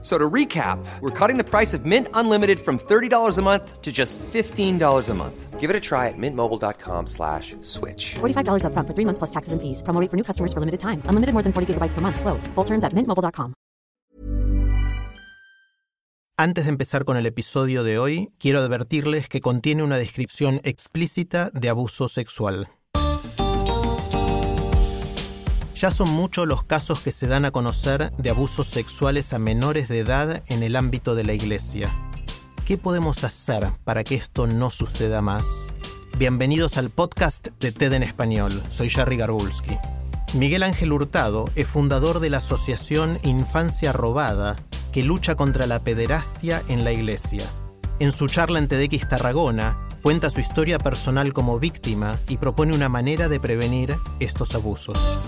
So to recap, we're cutting the price of Mint Unlimited from $30 a month to just $15 a month. Give it a try at mintmobile.com slash switch. $45 upfront for three months plus taxes and fees. Promo rate for new customers for limited time. Unlimited more than 40 gigabytes per month. Slows. Full terms at mintmobile.com. Antes de empezar con el episodio de hoy, quiero advertirles que contiene una descripción explícita de abuso sexual. Ya son muchos los casos que se dan a conocer de abusos sexuales a menores de edad en el ámbito de la iglesia. ¿Qué podemos hacer para que esto no suceda más? Bienvenidos al podcast de TED en Español. Soy Jerry Garbulski. Miguel Ángel Hurtado es fundador de la asociación Infancia Robada, que lucha contra la pederastia en la iglesia. En su charla en TEDx Tarragona, cuenta su historia personal como víctima y propone una manera de prevenir estos abusos.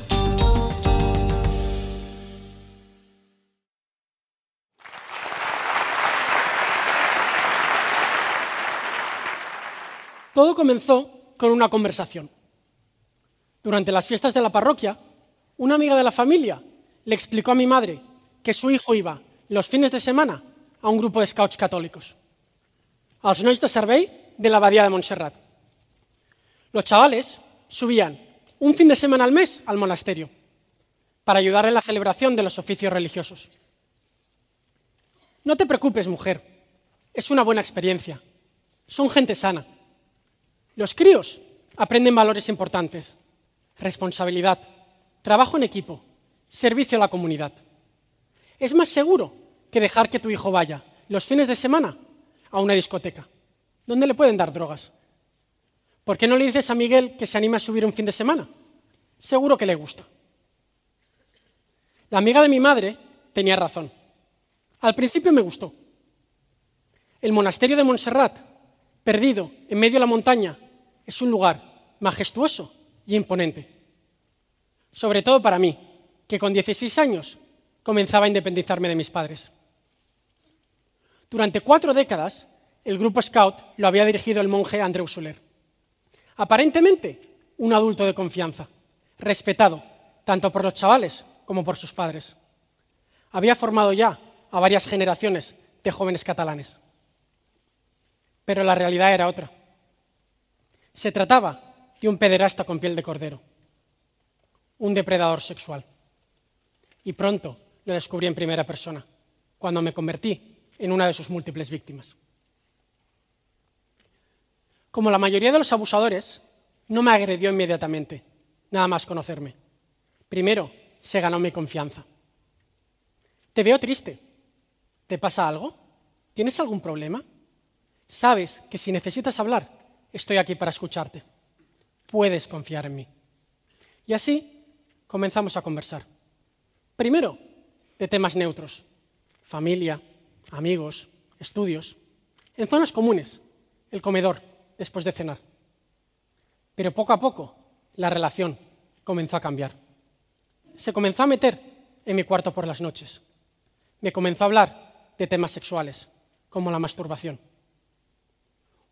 Todo comenzó con una conversación. Durante las fiestas de la parroquia, una amiga de la familia le explicó a mi madre que su hijo iba los fines de semana a un grupo de scouts católicos, als nois de de la abadía de Montserrat. Los chavales subían un fin de semana al mes al monasterio para ayudar en la celebración de los oficios religiosos. No te preocupes, mujer, es una buena experiencia. Son gente sana. Los críos aprenden valores importantes, responsabilidad, trabajo en equipo, servicio a la comunidad. Es más seguro que dejar que tu hijo vaya los fines de semana a una discoteca, donde le pueden dar drogas. ¿Por qué no le dices a Miguel que se anime a subir un fin de semana? Seguro que le gusta. La amiga de mi madre tenía razón. Al principio me gustó. El monasterio de Montserrat, perdido en medio de la montaña, es un lugar majestuoso y imponente. Sobre todo para mí, que con 16 años comenzaba a independizarme de mis padres. Durante cuatro décadas, el grupo Scout lo había dirigido el monje Andreu Soler. Aparentemente, un adulto de confianza, respetado tanto por los chavales como por sus padres. Había formado ya a varias generaciones de jóvenes catalanes. Pero la realidad era otra. Se trataba de un pederasta con piel de cordero, un depredador sexual. Y pronto lo descubrí en primera persona, cuando me convertí en una de sus múltiples víctimas. Como la mayoría de los abusadores, no me agredió inmediatamente, nada más conocerme. Primero, se ganó mi confianza. Te veo triste. ¿Te pasa algo? ¿Tienes algún problema? Sabes que si necesitas hablar, estoy aquí para escucharte. Puedes confiar en mí. Y así comenzamos a conversar. Primero, de temas neutros, familia, amigos, estudios, en zonas comunes, el comedor, después de cenar. Pero poco a poco la relación comenzó a cambiar. Se comenzó a meter en mi cuarto por las noches. Me comenzó a hablar de temas sexuales, como la masturbación.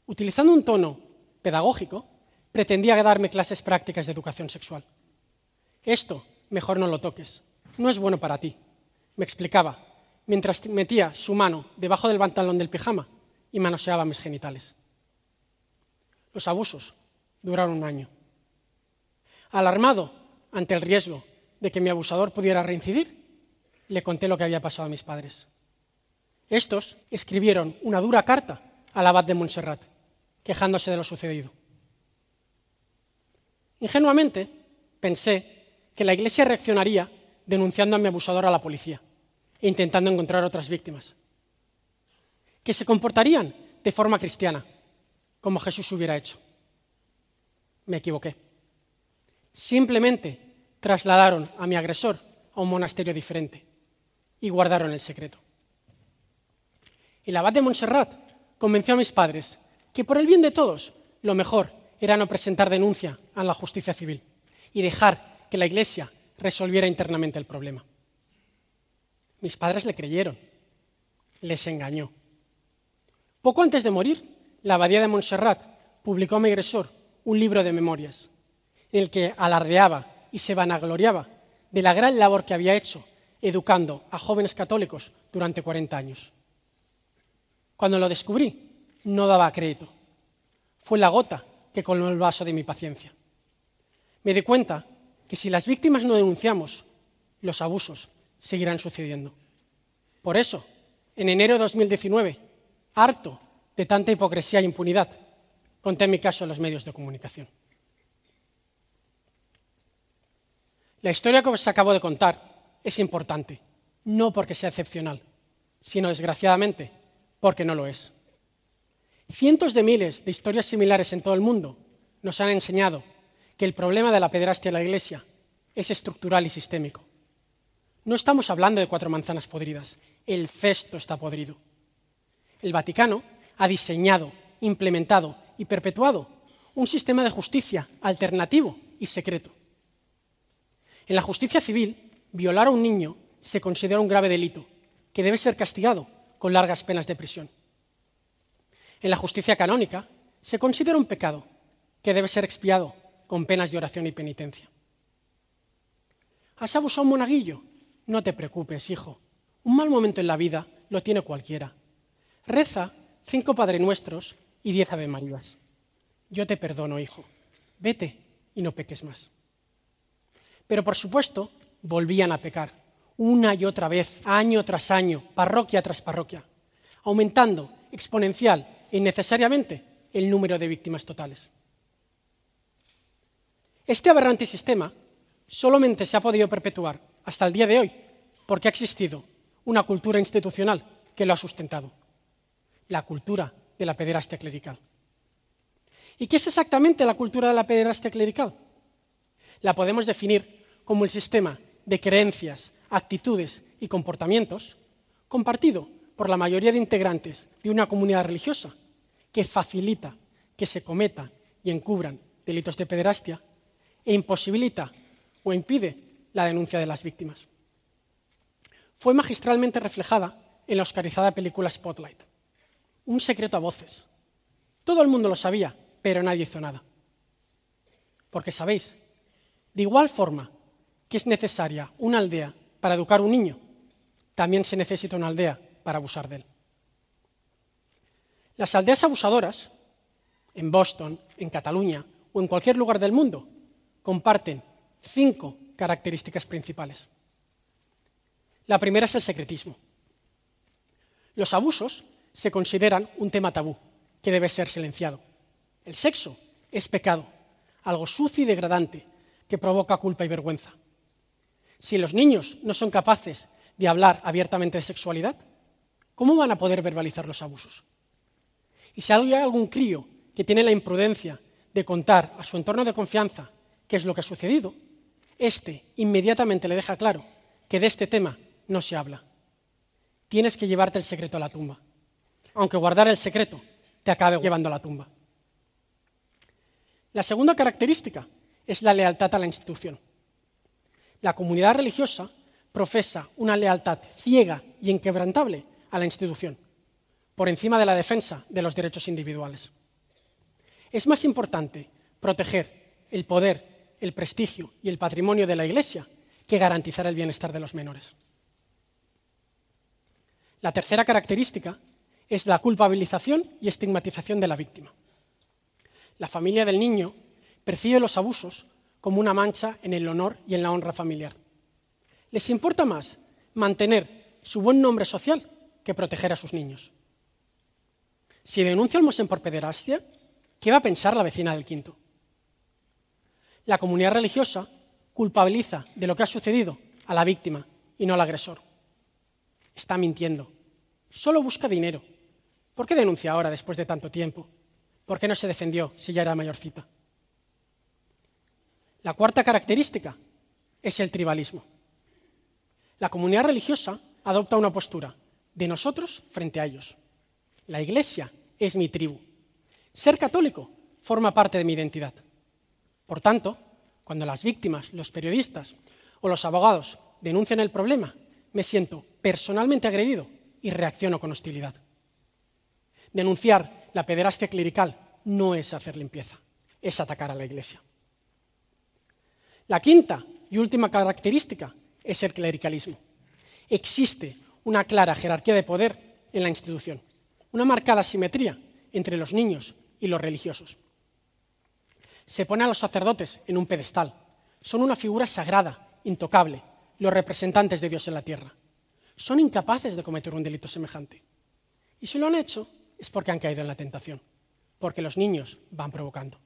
Utilizando un tono pedagógico, pretendía darme clases prácticas de educación sexual. Esto, mejor no lo toques, no es bueno para ti, me explicaba, mientras metía su mano debajo del pantalón del pijama y manoseaba mis genitales. Los abusos duraron un año. Alarmado ante el riesgo de que mi abusador pudiera reincidir, le conté lo que había pasado a mis padres. Estos escribieron una dura carta al abad de Montserrat, quejándose de lo sucedido. Ingenuamente pensé que la Iglesia reaccionaría denunciando a mi abusador a la policía e intentando encontrar otras víctimas. Que se comportarían de forma cristiana, como Jesús hubiera hecho. Me equivoqué. Simplemente trasladaron a mi agresor a un monasterio diferente y guardaron el secreto. El abad de Montserrat convenció a mis padres que por el bien de todos lo mejor era no presentar denuncia a la justicia civil y dejar que la Iglesia resolviera internamente el problema. Mis padres le creyeron. Les engañó. Poco antes de morir, la Abadía de Montserrat publicó a mi agresor un libro de memorias, en el que alardeaba y se vanagloriaba de la gran labor que había hecho educando a jóvenes católicos durante 40 años. Cuando lo descubrí, no daba crédito. Fue la gota que colmó el vaso de mi paciencia. Me di cuenta que si las víctimas no denunciamos, los abusos seguirán sucediendo. Por eso, en enero de 2019, harto de tanta hipocresía e impunidad, conté mi caso en los medios de comunicación. La historia que os acabo de contar es importante, no porque sea excepcional, sino desgraciadamente porque no lo es. Cientos de miles de historias similares en todo el mundo nos han enseñado que el problema de la pederastia en la Iglesia es estructural y sistémico. No estamos hablando de cuatro manzanas podridas, el cesto está podrido. El Vaticano ha diseñado, implementado y perpetuado un sistema de justicia alternativo y secreto. En la justicia civil, violar a un niño se considera un grave delito que debe ser castigado con largas penas de prisión. En la justicia canónica se considera un pecado que debe ser expiado con penas de oración y penitencia. ¿Has abusado un monaguillo? No te preocupes, hijo. Un mal momento en la vida lo tiene cualquiera. Reza cinco Padre Nuestros y diez Ave Marías. Yo te perdono, hijo. Vete y no peques más. Pero por supuesto, volvían a pecar, una y otra vez, año tras año, parroquia tras parroquia, aumentando exponencial innecesariamente el número de víctimas totales. Este aberrante sistema solamente se ha podido perpetuar hasta el día de hoy porque ha existido una cultura institucional que lo ha sustentado, la cultura de la pederastia clerical. ¿Y qué es exactamente la cultura de la pederastia clerical? La podemos definir como el sistema de creencias, actitudes y comportamientos compartido por la mayoría de integrantes de una comunidad religiosa que facilita que se cometan y encubran delitos de pederastia e imposibilita o impide la denuncia de las víctimas. Fue magistralmente reflejada en la oscarizada película Spotlight. Un secreto a voces. Todo el mundo lo sabía, pero nadie hizo nada. Porque sabéis, de igual forma que es necesaria una aldea para educar a un niño, también se necesita una aldea para abusar de él. Las aldeas abusadoras, en Boston, en Cataluña o en cualquier lugar del mundo, comparten cinco características principales. La primera es el secretismo. Los abusos se consideran un tema tabú que debe ser silenciado. El sexo es pecado, algo sucio y degradante que provoca culpa y vergüenza. Si los niños no son capaces de hablar abiertamente de sexualidad, ¿cómo van a poder verbalizar los abusos? Y si hay algún crío que tiene la imprudencia de contar a su entorno de confianza qué es lo que ha sucedido, éste inmediatamente le deja claro que de este tema no se habla. Tienes que llevarte el secreto a la tumba, aunque guardar el secreto te acabe llevando a la tumba. La segunda característica es la lealtad a la institución. La comunidad religiosa profesa una lealtad ciega y inquebrantable a la institución, por encima de la defensa de los derechos individuales. Es más importante proteger el poder, el prestigio y el patrimonio de la Iglesia que garantizar el bienestar de los menores. La tercera característica es la culpabilización y estigmatización de la víctima. La familia del niño percibe los abusos como una mancha en el honor y en la honra familiar. Les importa más mantener su buen nombre social que proteger a sus niños. Si denuncia al Mosén por pederastia, ¿qué va a pensar la vecina del quinto? La comunidad religiosa culpabiliza de lo que ha sucedido a la víctima y no al agresor. Está mintiendo. Solo busca dinero. ¿Por qué denuncia ahora después de tanto tiempo? ¿Por qué no se defendió si ya era mayorcita? La cuarta característica es el tribalismo. La comunidad religiosa adopta una postura de nosotros frente a ellos. La iglesia es mi tribu. Ser católico forma parte de mi identidad. Por tanto, cuando las víctimas, los periodistas o los abogados denuncian el problema, me siento personalmente agredido y reacciono con hostilidad. Denunciar la pederastia clerical no es hacer limpieza, es atacar a la Iglesia. La quinta y última característica es el clericalismo. Existe una clara jerarquía de poder en la institución, una marcada simetría entre los niños y los religiosos. Se pone a los sacerdotes en un pedestal. Son una figura sagrada, intocable, los representantes de Dios en la tierra. Son incapaces de cometer un delito semejante. Y si lo han hecho es porque han caído en la tentación, porque los niños van provocando.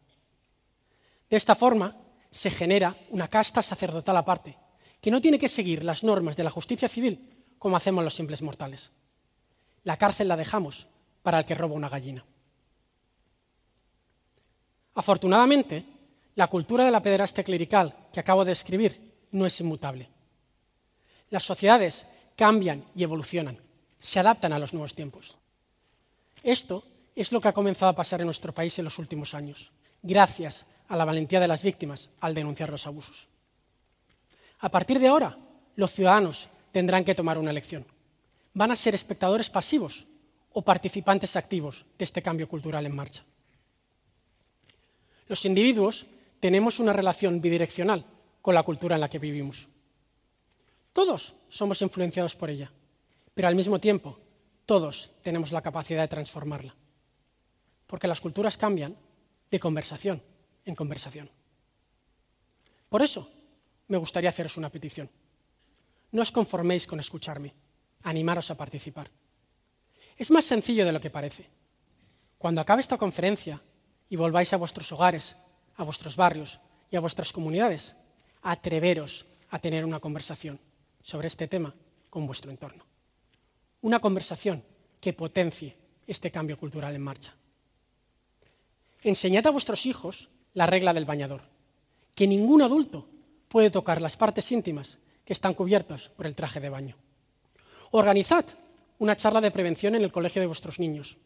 De esta forma se genera una casta sacerdotal aparte, que no tiene que seguir las normas de la justicia civil como hacemos los simples mortales. La cárcel la dejamos para el que roba una gallina. Afortunadamente, la cultura de la pederastia clerical que acabo de describir no es inmutable. Las sociedades cambian y evolucionan, se adaptan a los nuevos tiempos. Esto es lo que ha comenzado a pasar en nuestro país en los últimos años, gracias a la valentía de las víctimas al denunciar los abusos. A partir de ahora, los ciudadanos tendrán que tomar una elección. ¿Van a ser espectadores pasivos o participantes activos de este cambio cultural en marcha? Los individuos tenemos una relación bidireccional con la cultura en la que vivimos. Todos somos influenciados por ella, pero al mismo tiempo todos tenemos la capacidad de transformarla. Porque las culturas cambian de conversación en conversación. Por eso me gustaría haceros una petición. No os conforméis con escucharme, animaros a participar. Es más sencillo de lo que parece. Cuando acabe esta conferencia y volváis a vuestros hogares, a vuestros barrios y a vuestras comunidades, atreveros a tener una conversación sobre este tema con vuestro entorno. Una conversación que potencie este cambio cultural en marcha. Enseñad a vuestros hijos la regla del bañador, que ningún adulto puede tocar las partes íntimas están cubiertas por el traje de baño. Organizad una charla de prevención en el colegio de vuestros niños.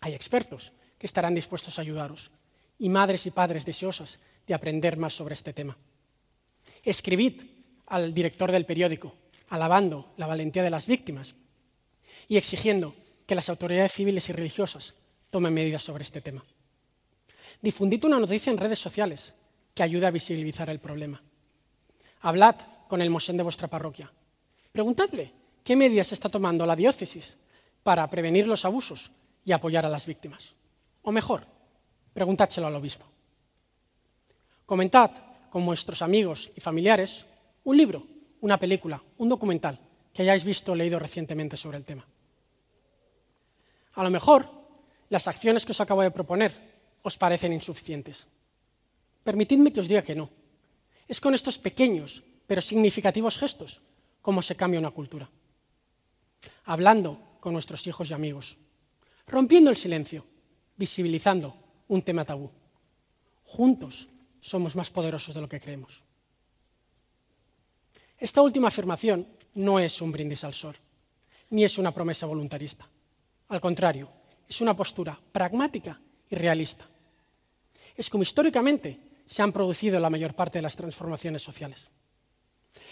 Hay expertos que estarán dispuestos a ayudaros y madres y padres deseosos de aprender más sobre este tema. Escribid al director del periódico, alabando la valentía de las víctimas y exigiendo que las autoridades civiles y religiosas tomen medidas sobre este tema. Difundid una noticia en redes sociales que ayude a visibilizar el problema. Hablad con el mosén de vuestra parroquia. Preguntadle qué medidas está tomando la diócesis para prevenir los abusos y apoyar a las víctimas. O mejor, preguntádselo al obispo. Comentad con vuestros amigos y familiares un libro, una película, un documental que hayáis visto o leído recientemente sobre el tema. A lo mejor las acciones que os acabo de proponer os parecen insuficientes. Permitidme que os diga que no. Es con estos pequeños pero significativos gestos como se cambia una cultura. Hablando con nuestros hijos y amigos, rompiendo el silencio, visibilizando un tema tabú. Juntos somos más poderosos de lo que creemos. Esta última afirmación no es un brindis al sol, ni es una promesa voluntarista. Al contrario, es una postura pragmática y realista. Es como históricamente se han producido la mayor parte de las transformaciones sociales.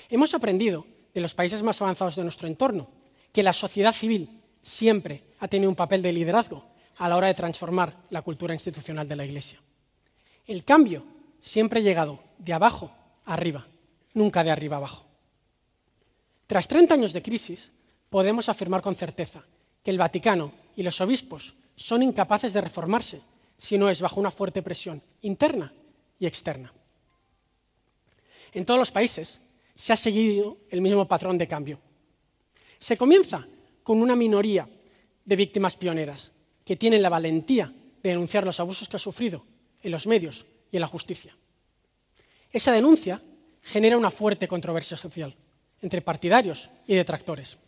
Hemos aprendido de los países más avanzados de nuestro entorno que la sociedad civil siempre ha tenido un papel de liderazgo a la hora de transformar la cultura institucional de la Iglesia. El cambio siempre ha llegado de abajo arriba, nunca de arriba abajo. Tras 30 años de crisis, podemos afirmar con certeza que el Vaticano y los obispos son incapaces de reformarse si no es bajo una fuerte presión interna y externa. En todos los países se ha seguido el mismo patrón de cambio. Se comienza con una minoría de víctimas pioneras que tienen la valentía de denunciar los abusos que ha sufrido en los medios y en la justicia. Esa denuncia genera una fuerte controversia social entre partidarios y detractores.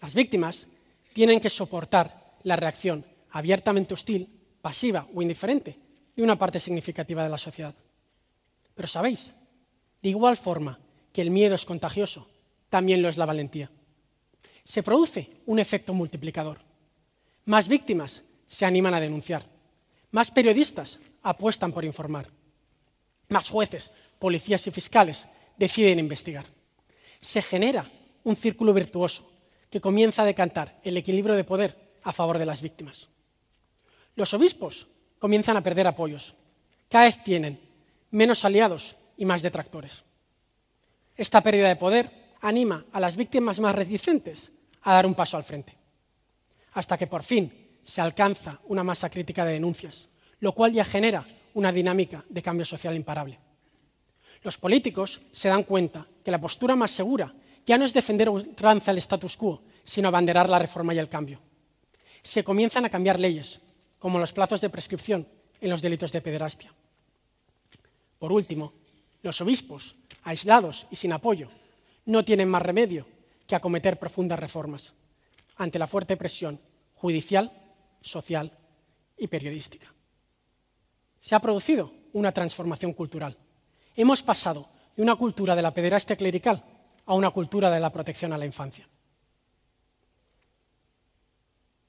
Las víctimas tienen que soportar la reacción abiertamente hostil, pasiva o indiferente de una parte significativa de la sociedad. Pero sabéis, de igual forma que el miedo es contagioso, también lo es la valentía. Se produce un efecto multiplicador. Más víctimas se animan a denunciar. Más periodistas apuestan por informar. Más jueces, policías y fiscales deciden investigar. Se genera un círculo virtuoso que comienza a decantar el equilibrio de poder a favor de las víctimas. Los obispos comienzan a perder apoyos. Cada vez tienen menos aliados y más detractores. Esta pérdida de poder anima a las víctimas más reticentes a dar un paso al frente, hasta que por fin se alcanza una masa crítica de denuncias, lo cual ya genera una dinámica de cambio social imparable. Los políticos se dan cuenta que la postura más segura ya no es defender ultranza el status quo, sino abanderar la reforma y el cambio. Se comienzan a cambiar leyes, como los plazos de prescripción en los delitos de pederastia. Por último, los obispos, aislados y sin apoyo, no tienen más remedio que acometer profundas reformas ante la fuerte presión judicial, social y periodística. Se ha producido una transformación cultural. Hemos pasado de una cultura de la pederastia clerical a una cultura de la protección a la infancia.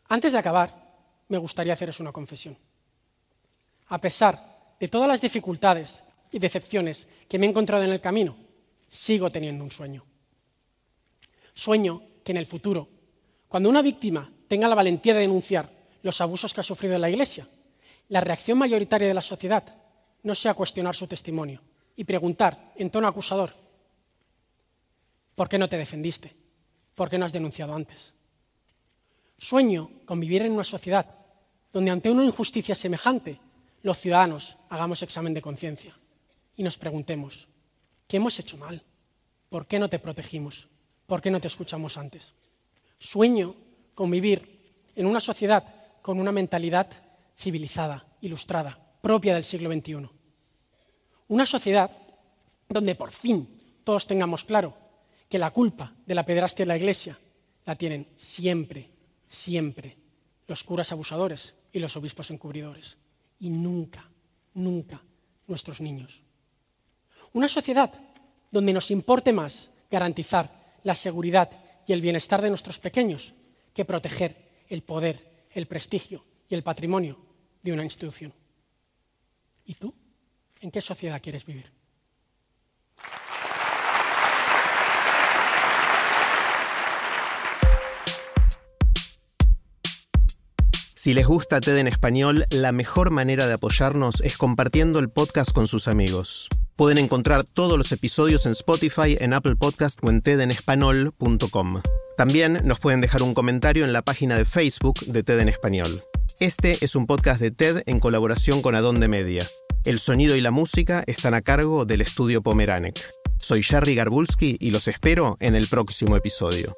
Antes de acabar, me gustaría haceros una confesión. A pesar de todas las dificultades y decepciones que me he encontrado en el camino, sigo teniendo un sueño. Sueño que en el futuro, cuando una víctima tenga la valentía de denunciar los abusos que ha sufrido en la Iglesia, la reacción mayoritaria de la sociedad no sea cuestionar su testimonio y preguntar en tono acusador, ¿por qué no te defendiste? ¿Por qué no has denunciado antes? Sueño con vivir en una sociedad donde ante una injusticia semejante los ciudadanos hagamos examen de conciencia y nos preguntemos, ¿qué hemos hecho mal? ¿Por qué no te protegimos? ¿Por qué no te escuchamos antes? Sueño con vivir en una sociedad con una mentalidad civilizada, ilustrada, propia del siglo XXI. Una sociedad donde por fin todos tengamos claro que la culpa de la pedrastia de la Iglesia la tienen siempre, siempre los curas abusadores y los obispos encubridores. Y nunca, nunca nuestros niños. Una sociedad donde nos importe más garantizar la seguridad y el bienestar de nuestros pequeños que proteger el poder, el prestigio y el patrimonio de una institución. ¿Y tú? ¿En qué sociedad quieres vivir? Si les gusta TED en español, la mejor manera de apoyarnos es compartiendo el podcast con sus amigos. Pueden encontrar todos los episodios en Spotify, en Apple Podcast o en tedenespanol.com. También nos pueden dejar un comentario en la página de Facebook de TED en español. Este es un podcast de TED en colaboración con Adonde Media. El sonido y la música están a cargo del estudio Pomeranek. Soy Jerry Garbulski y los espero en el próximo episodio.